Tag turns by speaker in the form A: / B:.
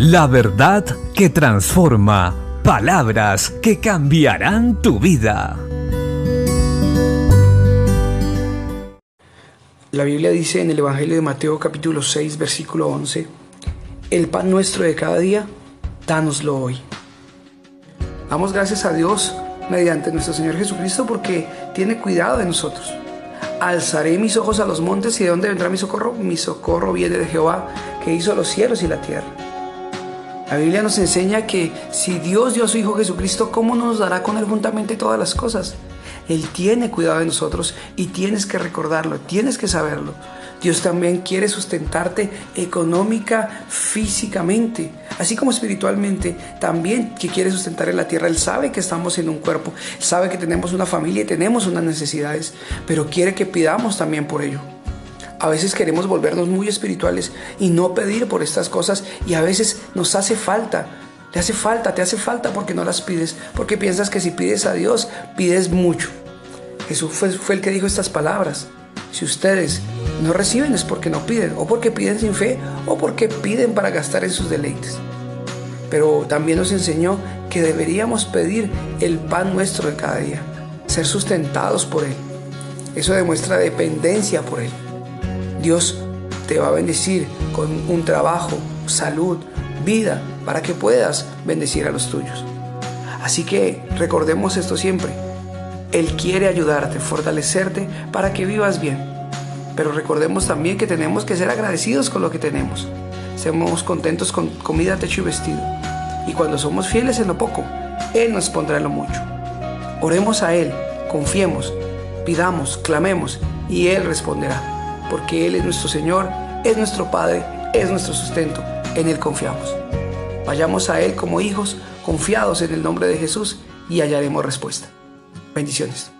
A: La verdad que transforma. Palabras que cambiarán tu vida.
B: La Biblia dice en el Evangelio de Mateo capítulo 6 versículo 11, el pan nuestro de cada día, dánoslo hoy. Damos gracias a Dios mediante nuestro Señor Jesucristo porque tiene cuidado de nosotros. Alzaré mis ojos a los montes y de dónde vendrá mi socorro. Mi socorro viene de Jehová que hizo los cielos y la tierra. La Biblia nos enseña que si Dios dio a su Hijo Jesucristo, ¿cómo nos dará con Él juntamente todas las cosas? Él tiene cuidado de nosotros y tienes que recordarlo, tienes que saberlo. Dios también quiere sustentarte económica, físicamente, así como espiritualmente, también que quiere sustentar en la tierra. Él sabe que estamos en un cuerpo, sabe que tenemos una familia y tenemos unas necesidades, pero quiere que pidamos también por ello. A veces queremos volvernos muy espirituales y no pedir por estas cosas y a veces nos hace falta. Te hace falta, te hace falta porque no las pides, porque piensas que si pides a Dios, pides mucho. Jesús fue, fue el que dijo estas palabras. Si ustedes no reciben es porque no piden, o porque piden sin fe, o porque piden para gastar en sus deleites. Pero también nos enseñó que deberíamos pedir el pan nuestro de cada día, ser sustentados por Él. Eso demuestra dependencia por Él. Dios te va a bendecir con un trabajo, salud, vida, para que puedas bendecir a los tuyos. Así que recordemos esto siempre. Él quiere ayudarte, fortalecerte para que vivas bien. Pero recordemos también que tenemos que ser agradecidos con lo que tenemos. Seamos contentos con comida, techo y vestido. Y cuando somos fieles en lo poco, Él nos pondrá en lo mucho. Oremos a Él, confiemos, pidamos, clamemos y Él responderá porque Él es nuestro Señor, es nuestro Padre, es nuestro sustento. En Él confiamos. Vayamos a Él como hijos, confiados en el nombre de Jesús y hallaremos respuesta. Bendiciones.